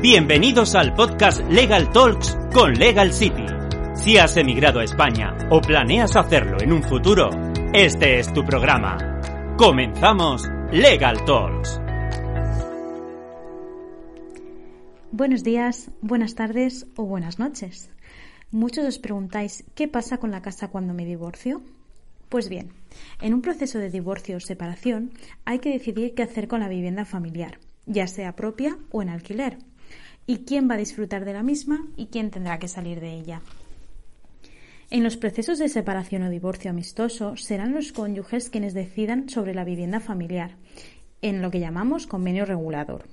Bienvenidos al podcast Legal Talks con Legal City. Si has emigrado a España o planeas hacerlo en un futuro, este es tu programa. Comenzamos Legal Talks. Buenos días, buenas tardes o buenas noches. Muchos os preguntáis, ¿qué pasa con la casa cuando me divorcio? Pues bien, en un proceso de divorcio o separación hay que decidir qué hacer con la vivienda familiar, ya sea propia o en alquiler y quién va a disfrutar de la misma y quién tendrá que salir de ella. En los procesos de separación o divorcio amistoso serán los cónyuges quienes decidan sobre la vivienda familiar, en lo que llamamos convenio regulador,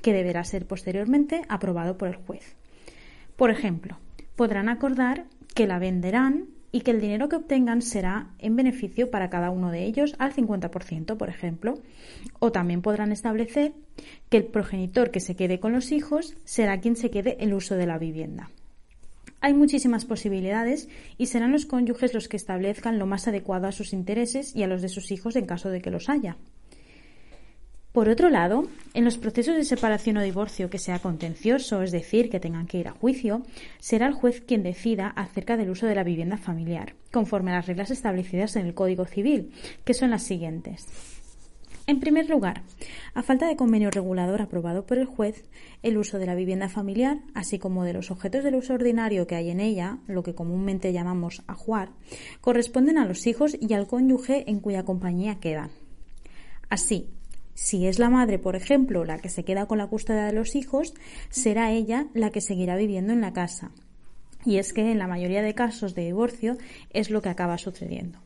que deberá ser posteriormente aprobado por el juez. Por ejemplo, podrán acordar que la venderán y que el dinero que obtengan será en beneficio para cada uno de ellos al 50%, por ejemplo. O también podrán establecer que el progenitor que se quede con los hijos será quien se quede el uso de la vivienda. Hay muchísimas posibilidades y serán los cónyuges los que establezcan lo más adecuado a sus intereses y a los de sus hijos en caso de que los haya. Por otro lado, en los procesos de separación o divorcio que sea contencioso, es decir, que tengan que ir a juicio, será el juez quien decida acerca del uso de la vivienda familiar, conforme a las reglas establecidas en el Código Civil, que son las siguientes. En primer lugar, a falta de convenio regulador aprobado por el juez, el uso de la vivienda familiar, así como de los objetos del uso ordinario que hay en ella, lo que comúnmente llamamos ajuar, corresponden a los hijos y al cónyuge en cuya compañía quedan. Así, si es la madre, por ejemplo, la que se queda con la custodia de los hijos, será ella la que seguirá viviendo en la casa. Y es que en la mayoría de casos de divorcio es lo que acaba sucediendo.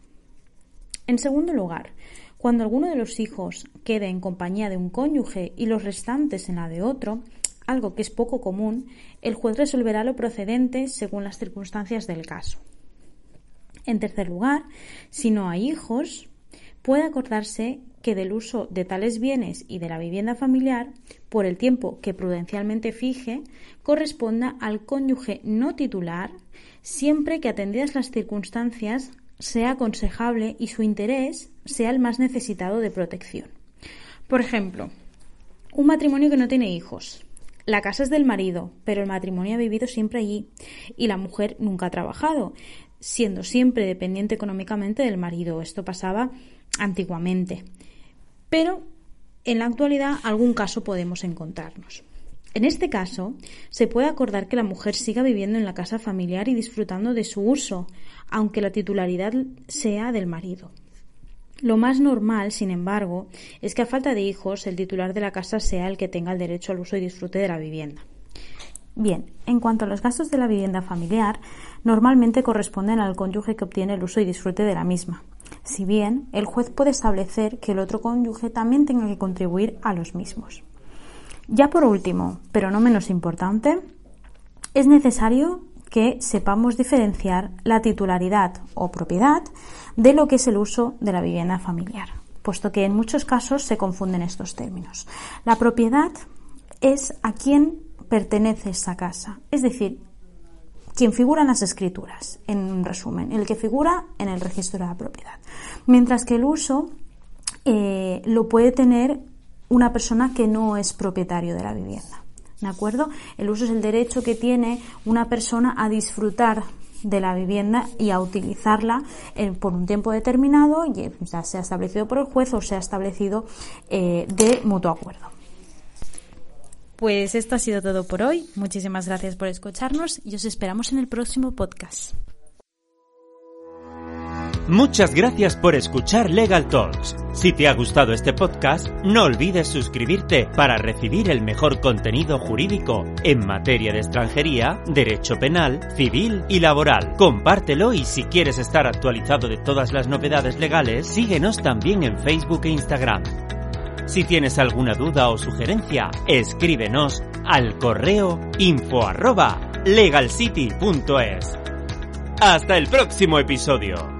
En segundo lugar, cuando alguno de los hijos quede en compañía de un cónyuge y los restantes en la de otro, algo que es poco común, el juez resolverá lo procedente según las circunstancias del caso. En tercer lugar, si no hay hijos, puede acordarse que del uso de tales bienes y de la vivienda familiar, por el tiempo que prudencialmente fije, corresponda al cónyuge no titular, siempre que atendidas las circunstancias sea aconsejable y su interés sea el más necesitado de protección. Por ejemplo, un matrimonio que no tiene hijos. La casa es del marido, pero el matrimonio ha vivido siempre allí y la mujer nunca ha trabajado, siendo siempre dependiente económicamente del marido. Esto pasaba antiguamente pero en la actualidad algún caso podemos encontrarnos. En este caso, se puede acordar que la mujer siga viviendo en la casa familiar y disfrutando de su uso, aunque la titularidad sea del marido. Lo más normal, sin embargo, es que a falta de hijos el titular de la casa sea el que tenga el derecho al uso y disfrute de la vivienda. Bien, en cuanto a los gastos de la vivienda familiar, normalmente corresponden al cónyuge que obtiene el uso y disfrute de la misma si bien el juez puede establecer que el otro cónyuge también tenga que contribuir a los mismos. Ya por último, pero no menos importante, es necesario que sepamos diferenciar la titularidad o propiedad de lo que es el uso de la vivienda familiar, puesto que en muchos casos se confunden estos términos. La propiedad es a quien pertenece esa casa, es decir, quien figura en las escrituras, en resumen, el que figura en el registro de la propiedad. Mientras que el uso eh, lo puede tener una persona que no es propietario de la vivienda. ¿De acuerdo? El uso es el derecho que tiene una persona a disfrutar de la vivienda y a utilizarla eh, por un tiempo determinado, ya sea establecido por el juez o sea establecido eh, de mutuo acuerdo. Pues esto ha sido todo por hoy. Muchísimas gracias por escucharnos y os esperamos en el próximo podcast. Muchas gracias por escuchar Legal Talks. Si te ha gustado este podcast, no olvides suscribirte para recibir el mejor contenido jurídico en materia de extranjería, derecho penal, civil y laboral. Compártelo y si quieres estar actualizado de todas las novedades legales, síguenos también en Facebook e Instagram. Si tienes alguna duda o sugerencia, escríbenos al correo info arroba legalcity.es. Hasta el próximo episodio.